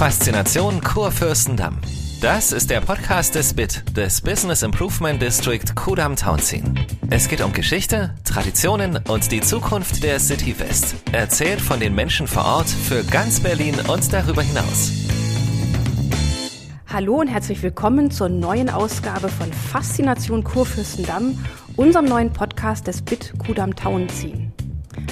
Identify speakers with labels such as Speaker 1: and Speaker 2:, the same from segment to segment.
Speaker 1: Faszination Kurfürstendamm. Das ist der Podcast des BIT, des Business Improvement District Kudam Townsien. Es geht um Geschichte, Traditionen und die Zukunft der City West. Erzählt von den Menschen vor Ort für ganz Berlin und darüber hinaus.
Speaker 2: Hallo und herzlich willkommen zur neuen Ausgabe von Faszination Kurfürstendamm, unserem neuen Podcast des BIT Kudam Townsien.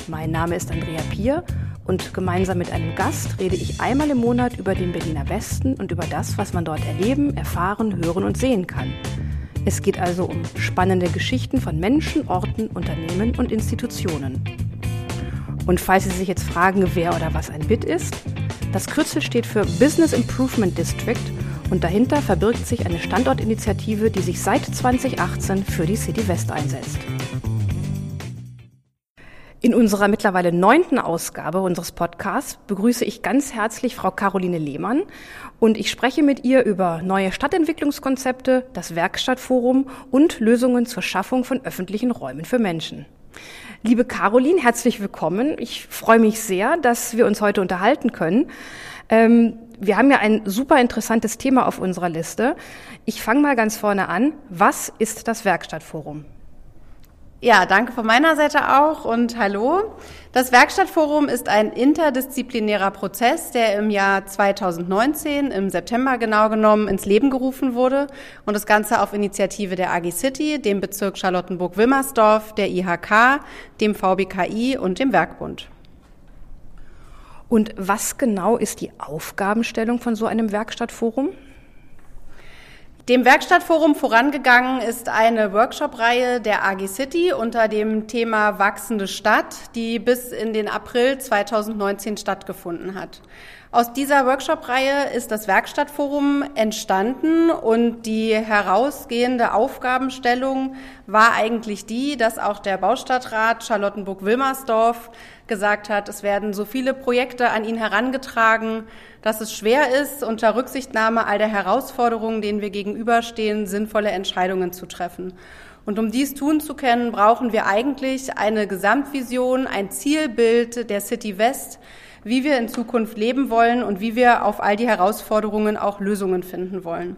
Speaker 2: Mein Name ist Andrea Pier und gemeinsam mit einem Gast rede ich einmal im Monat über den Berliner Westen und über das, was man dort erleben, erfahren, hören und sehen kann. Es geht also um spannende Geschichten von Menschen, Orten, Unternehmen und Institutionen. Und falls Sie sich jetzt fragen, wer oder was ein BIT ist, das Kürzel steht für Business Improvement District und dahinter verbirgt sich eine Standortinitiative, die sich seit 2018 für die City West einsetzt. In unserer mittlerweile neunten Ausgabe unseres Podcasts begrüße ich ganz herzlich Frau Caroline Lehmann und ich spreche mit ihr über neue Stadtentwicklungskonzepte, das Werkstattforum und Lösungen zur Schaffung von öffentlichen Räumen für Menschen. Liebe Caroline, herzlich willkommen. Ich freue mich sehr, dass wir uns heute unterhalten können. Ähm, wir haben ja ein super interessantes Thema auf unserer Liste. Ich fange mal ganz vorne an. Was ist das Werkstattforum?
Speaker 3: Ja, danke von meiner Seite auch und hallo. Das Werkstattforum ist ein interdisziplinärer Prozess, der im Jahr 2019, im September genau genommen, ins Leben gerufen wurde und das Ganze auf Initiative der AG City, dem Bezirk Charlottenburg-Wilmersdorf, der IHK, dem VBKI und dem Werkbund.
Speaker 2: Und was genau ist die Aufgabenstellung von so einem Werkstattforum?
Speaker 3: Dem Werkstattforum vorangegangen ist eine Workshop-Reihe der AG City unter dem Thema Wachsende Stadt, die bis in den April 2019 stattgefunden hat. Aus dieser Workshop-Reihe ist das Werkstattforum entstanden und die herausgehende Aufgabenstellung war eigentlich die, dass auch der Baustadtrat Charlottenburg-Wilmersdorf gesagt hat, es werden so viele Projekte an ihn herangetragen, dass es schwer ist, unter Rücksichtnahme all der Herausforderungen, denen wir gegenüberstehen, sinnvolle Entscheidungen zu treffen. Und um dies tun zu können, brauchen wir eigentlich eine Gesamtvision, ein Zielbild der City West, wie wir in Zukunft leben wollen und wie wir auf all die Herausforderungen auch Lösungen finden wollen.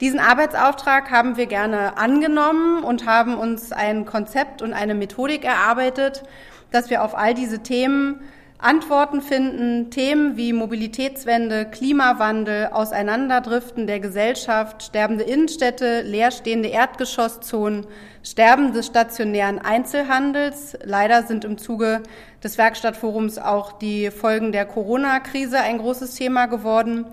Speaker 3: Diesen Arbeitsauftrag haben wir gerne angenommen und haben uns ein Konzept und eine Methodik erarbeitet, dass wir auf all diese Themen Antworten finden, Themen wie Mobilitätswende, Klimawandel, Auseinanderdriften der Gesellschaft, sterbende Innenstädte, leerstehende Erdgeschosszonen, Sterben des stationären Einzelhandels. Leider sind im Zuge des Werkstattforums auch die Folgen der Corona-Krise ein großes Thema geworden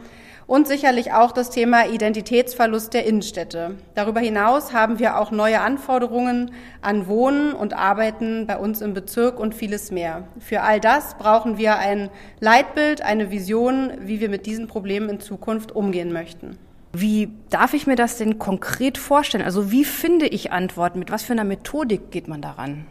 Speaker 3: und sicherlich auch das Thema Identitätsverlust der Innenstädte. Darüber hinaus haben wir auch neue Anforderungen an Wohnen und Arbeiten bei uns im Bezirk und vieles mehr. Für all das brauchen wir ein Leitbild, eine Vision, wie wir mit diesen Problemen in Zukunft umgehen möchten.
Speaker 2: Wie darf ich mir das denn konkret vorstellen? Also wie finde ich Antworten? Mit was für einer Methodik geht man daran?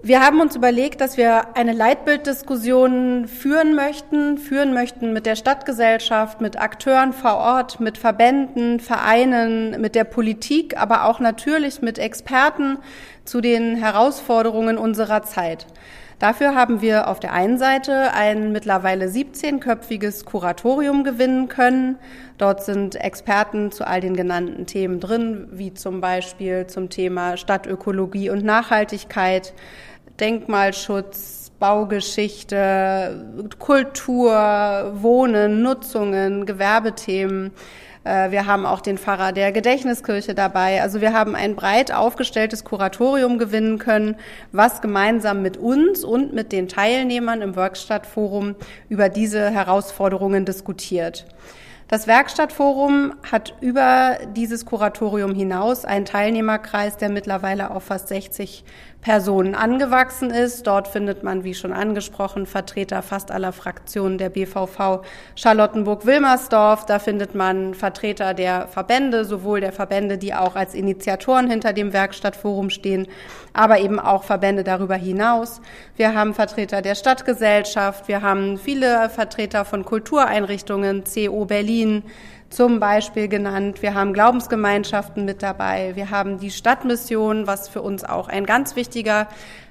Speaker 3: Wir haben uns überlegt, dass wir eine Leitbilddiskussion führen möchten, führen möchten mit der Stadtgesellschaft, mit Akteuren vor Ort, mit Verbänden, Vereinen, mit der Politik, aber auch natürlich mit Experten zu den Herausforderungen unserer Zeit. Dafür haben wir auf der einen Seite ein mittlerweile 17-köpfiges Kuratorium gewinnen können. Dort sind Experten zu all den genannten Themen drin, wie zum Beispiel zum Thema Stadtökologie und Nachhaltigkeit, Denkmalschutz, Baugeschichte, Kultur, Wohnen, Nutzungen, Gewerbethemen. Äh, wir haben auch den Pfarrer der Gedächtniskirche dabei. Also wir haben ein breit aufgestelltes Kuratorium gewinnen können, was gemeinsam mit uns und mit den Teilnehmern im Workstattforum über diese Herausforderungen diskutiert. Das Werkstattforum hat über dieses Kuratorium hinaus einen Teilnehmerkreis, der mittlerweile auf fast 60 Personen angewachsen ist. Dort findet man, wie schon angesprochen, Vertreter fast aller Fraktionen der BVV Charlottenburg-Wilmersdorf. Da findet man Vertreter der Verbände, sowohl der Verbände, die auch als Initiatoren hinter dem Werkstattforum stehen, aber eben auch Verbände darüber hinaus. Wir haben Vertreter der Stadtgesellschaft, wir haben viele Vertreter von Kultureinrichtungen, CO Berlin, zum Beispiel genannt. Wir haben Glaubensgemeinschaften mit dabei. Wir haben die Stadtmission, was für uns auch ein ganz wichtiger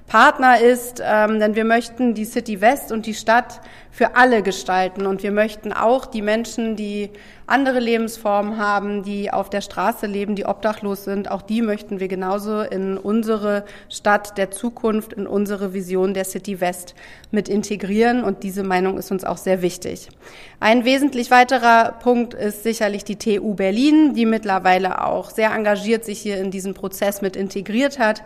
Speaker 3: Partner ist, ähm, denn wir möchten die City West und die Stadt für alle gestalten und wir möchten auch die Menschen, die andere Lebensformen haben, die auf der Straße leben, die obdachlos sind, auch die möchten wir genauso in unsere Stadt der Zukunft, in unsere Vision der City West mit integrieren und diese Meinung ist uns auch sehr wichtig. Ein wesentlich weiterer Punkt ist sicherlich die TU Berlin, die mittlerweile auch sehr engagiert sich hier in diesen Prozess mit integriert hat.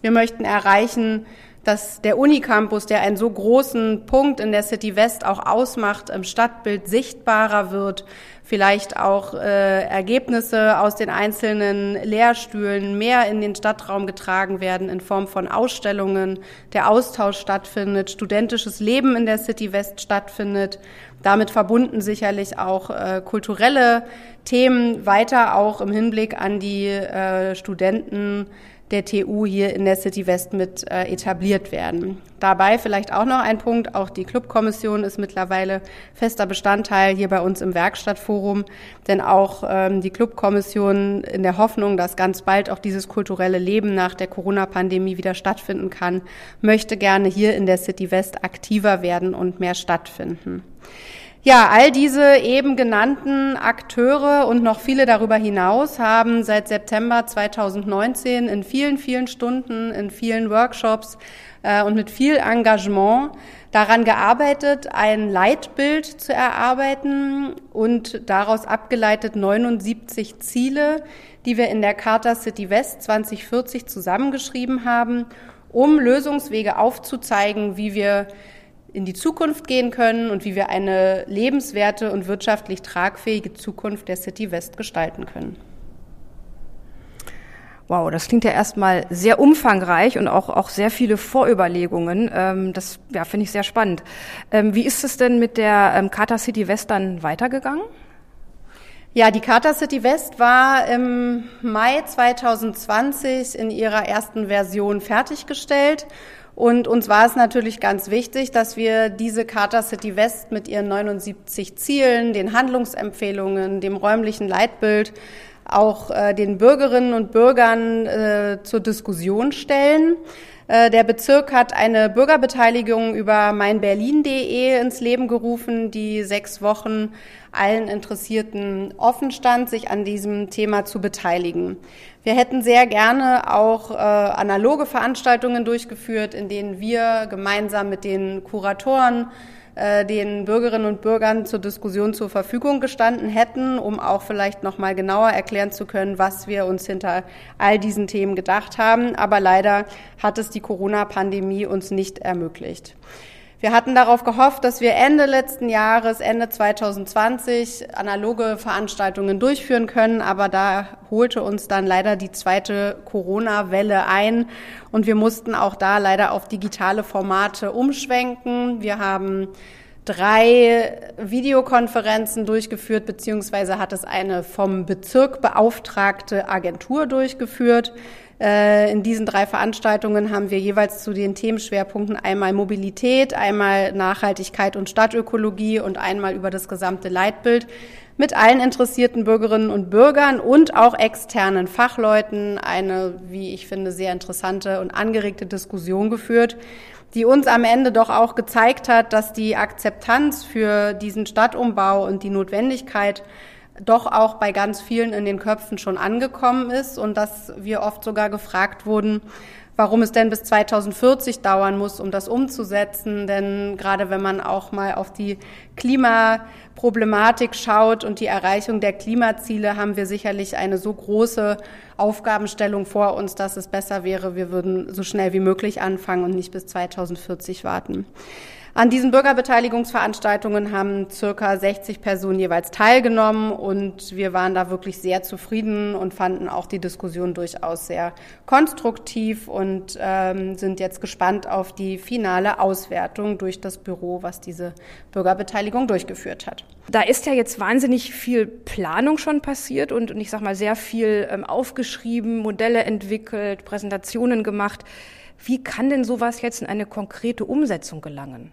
Speaker 3: Wir möchten erreichen, dass der Unicampus, der einen so großen Punkt in der City West auch ausmacht, im Stadtbild sichtbarer wird, vielleicht auch äh, Ergebnisse aus den einzelnen Lehrstühlen mehr in den Stadtraum getragen werden in Form von Ausstellungen, der Austausch stattfindet, studentisches Leben in der City West stattfindet, damit verbunden sicherlich auch äh, kulturelle Themen weiter auch im Hinblick an die äh, Studenten der TU hier in der City West mit äh, etabliert werden. Dabei vielleicht auch noch ein Punkt, auch die Clubkommission ist mittlerweile fester Bestandteil hier bei uns im Werkstattforum, denn auch ähm, die Clubkommission in der Hoffnung, dass ganz bald auch dieses kulturelle Leben nach der Corona-Pandemie wieder stattfinden kann, möchte gerne hier in der City West aktiver werden und mehr stattfinden. Ja, all diese eben genannten Akteure und noch viele darüber hinaus haben seit September 2019 in vielen, vielen Stunden, in vielen Workshops äh, und mit viel Engagement daran gearbeitet, ein Leitbild zu erarbeiten und daraus abgeleitet 79 Ziele, die wir in der Charta City West 2040 zusammengeschrieben haben, um Lösungswege aufzuzeigen, wie wir in die Zukunft gehen können und wie wir eine lebenswerte und wirtschaftlich tragfähige Zukunft der City West gestalten können.
Speaker 2: Wow, das klingt ja erstmal sehr umfangreich und auch, auch sehr viele Vorüberlegungen. Ähm, das ja, finde ich sehr spannend. Ähm, wie ist es denn mit der ähm, Charta City West dann weitergegangen?
Speaker 3: Ja, die Charta City West war im Mai 2020 in ihrer ersten Version fertiggestellt und uns war es natürlich ganz wichtig, dass wir diese Charta City West mit ihren 79 Zielen, den Handlungsempfehlungen, dem räumlichen Leitbild auch äh, den Bürgerinnen und Bürgern äh, zur Diskussion stellen. Äh, der Bezirk hat eine Bürgerbeteiligung über meinberlin.de ins Leben gerufen, die sechs Wochen allen Interessierten offen stand, sich an diesem Thema zu beteiligen. Wir hätten sehr gerne auch äh, analoge Veranstaltungen durchgeführt, in denen wir gemeinsam mit den Kuratoren äh, den Bürgerinnen und Bürgern zur Diskussion zur Verfügung gestanden hätten, um auch vielleicht noch mal genauer erklären zu können, was wir uns hinter all diesen Themen gedacht haben. Aber leider hat es die Corona-Pandemie uns nicht ermöglicht. Wir hatten darauf gehofft, dass wir Ende letzten Jahres, Ende 2020, analoge Veranstaltungen durchführen können, aber da holte uns dann leider die zweite Corona-Welle ein und wir mussten auch da leider auf digitale Formate umschwenken. Wir haben drei Videokonferenzen durchgeführt, beziehungsweise hat es eine vom Bezirk beauftragte Agentur durchgeführt. Äh, in diesen drei Veranstaltungen haben wir jeweils zu den Themenschwerpunkten einmal Mobilität, einmal Nachhaltigkeit und Stadtökologie und einmal über das gesamte Leitbild. Mit allen interessierten Bürgerinnen und Bürgern und auch externen Fachleuten eine, wie ich finde, sehr interessante und angeregte Diskussion geführt, die uns am Ende doch auch gezeigt hat, dass die Akzeptanz für diesen Stadtumbau und die Notwendigkeit doch auch bei ganz vielen in den Köpfen schon angekommen ist und dass wir oft sogar gefragt wurden, warum es denn bis 2040 dauern muss, um das umzusetzen. Denn gerade wenn man auch mal auf die Klimaproblematik schaut und die Erreichung der Klimaziele, haben wir sicherlich eine so große Aufgabenstellung vor uns, dass es besser wäre, wir würden so schnell wie möglich anfangen und nicht bis 2040 warten. An diesen Bürgerbeteiligungsveranstaltungen haben circa 60 Personen jeweils teilgenommen und wir waren da wirklich sehr zufrieden und fanden auch die Diskussion durchaus sehr konstruktiv und ähm, sind jetzt gespannt auf die finale Auswertung durch das Büro, was diese Bürgerbeteiligung durchgeführt hat.
Speaker 2: Da ist ja jetzt wahnsinnig viel Planung schon passiert und, und ich sage mal sehr viel ähm, aufgeschrieben, Modelle entwickelt, Präsentationen gemacht. Wie kann denn sowas jetzt in eine konkrete Umsetzung gelangen?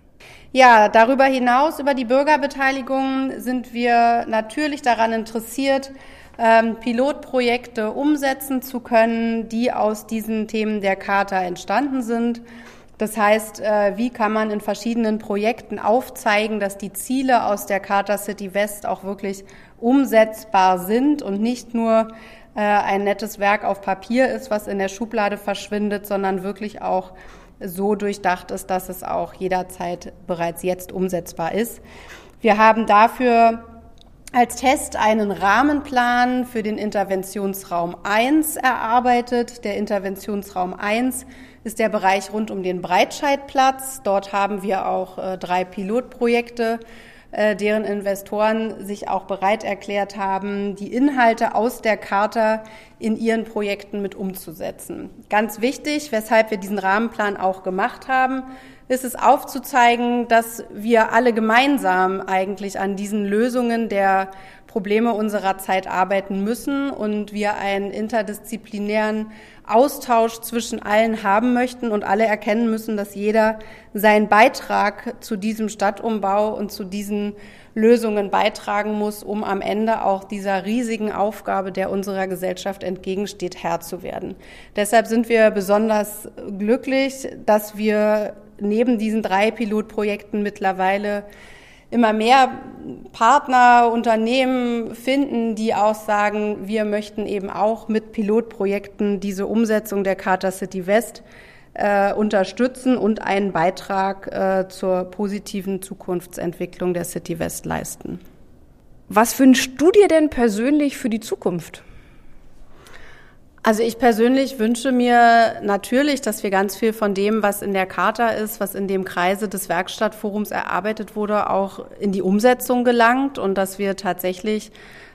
Speaker 3: Ja, darüber hinaus, über die Bürgerbeteiligung, sind wir natürlich daran interessiert, ähm, Pilotprojekte umsetzen zu können, die aus diesen Themen der Charta entstanden sind. Das heißt, äh, wie kann man in verschiedenen Projekten aufzeigen, dass die Ziele aus der Charta City West auch wirklich umsetzbar sind und nicht nur äh, ein nettes Werk auf Papier ist, was in der Schublade verschwindet, sondern wirklich auch so durchdacht ist, dass es auch jederzeit bereits jetzt umsetzbar ist. Wir haben dafür als Test einen Rahmenplan für den Interventionsraum 1 erarbeitet. Der Interventionsraum 1 ist der Bereich rund um den Breitscheidplatz. Dort haben wir auch äh, drei Pilotprojekte äh, deren Investoren sich auch bereit erklärt haben, die Inhalte aus der Charta in ihren Projekten mit umzusetzen. Ganz wichtig, weshalb wir diesen Rahmenplan auch gemacht haben, ist es aufzuzeigen, dass wir alle gemeinsam eigentlich an diesen Lösungen der Probleme unserer Zeit arbeiten müssen und wir einen interdisziplinären Austausch zwischen allen haben möchten und alle erkennen müssen, dass jeder seinen Beitrag zu diesem Stadtumbau und zu diesen Lösungen beitragen muss, um am Ende auch dieser riesigen Aufgabe, der unserer Gesellschaft entgegensteht, Herr zu werden. Deshalb sind wir besonders glücklich, dass wir neben diesen drei Pilotprojekten mittlerweile immer mehr Partner, Unternehmen finden, die auch sagen, wir möchten eben auch mit Pilotprojekten diese Umsetzung der Charta City West äh, unterstützen und einen Beitrag äh, zur positiven Zukunftsentwicklung der City West leisten.
Speaker 2: Was wünschst du dir denn persönlich für die Zukunft?
Speaker 3: Also ich persönlich wünsche mir natürlich, dass wir ganz viel von dem, was in der Charta ist, was in dem Kreise des Werkstattforums erarbeitet wurde, auch in die Umsetzung gelangt und dass wir tatsächlich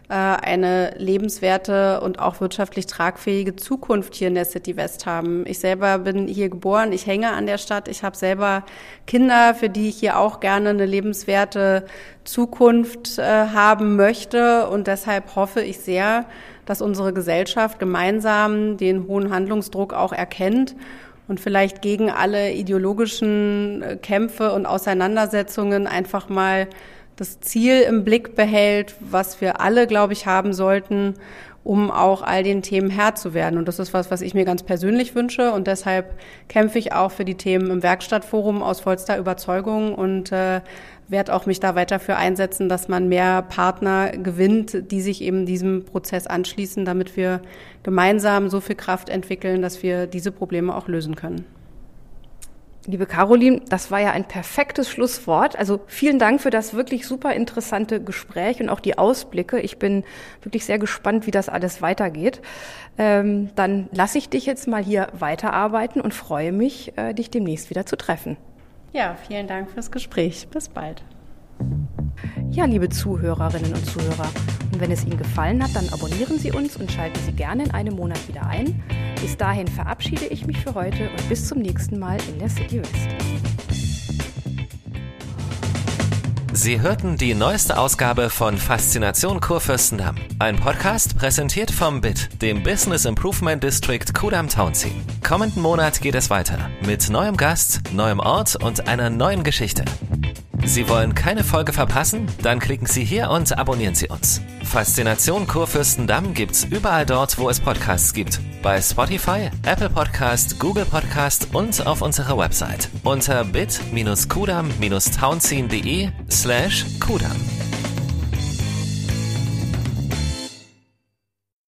Speaker 3: äh, eine lebenswerte und auch wirtschaftlich tragfähige Zukunft hier in der City West haben. Ich selber bin hier geboren, ich hänge an der Stadt, ich habe selber Kinder, für die ich hier auch gerne eine lebenswerte Zukunft äh, haben möchte und deshalb hoffe ich sehr, dass unsere Gesellschaft gemeinsam den hohen Handlungsdruck auch erkennt und vielleicht gegen alle ideologischen äh, Kämpfe und Auseinandersetzungen einfach mal das Ziel im Blick behält, was wir alle, glaube ich, haben sollten, um auch all den Themen Herr zu werden. Und das ist was, was ich mir ganz persönlich wünsche. Und deshalb kämpfe ich auch für die Themen im Werkstattforum aus vollster Überzeugung und äh, werde auch mich da weiter für einsetzen, dass man mehr Partner gewinnt, die sich eben diesem Prozess anschließen, damit wir gemeinsam so viel Kraft entwickeln, dass wir diese Probleme auch lösen können.
Speaker 2: Liebe Caroline, das war ja ein perfektes Schlusswort. Also vielen Dank für das wirklich super interessante Gespräch und auch die Ausblicke. Ich bin wirklich sehr gespannt, wie das alles weitergeht. Ähm, dann lasse ich dich jetzt mal hier weiterarbeiten und freue mich, äh, dich demnächst wieder zu treffen.
Speaker 3: Ja, vielen Dank fürs Gespräch. Bis bald.
Speaker 2: Ja, liebe Zuhörerinnen und Zuhörer, und wenn es Ihnen gefallen hat, dann abonnieren Sie uns und schalten Sie gerne in einem Monat wieder ein. Bis dahin verabschiede ich mich für heute und bis zum nächsten Mal in der City West.
Speaker 1: Sie hörten die neueste Ausgabe von Faszination Kurfürstendamm. Ein Podcast präsentiert vom BIT, dem Business Improvement District Kudam Townsea. Kommenden Monat geht es weiter mit neuem Gast, neuem Ort und einer neuen Geschichte. Sie wollen keine Folge verpassen? Dann klicken Sie hier und abonnieren Sie uns. Faszination Kurfürstendamm gibt's überall dort, wo es Podcasts gibt. Bei Spotify, Apple Podcast, Google Podcast und auf unserer Website unter bit-kudam-townsien.de slash kudam.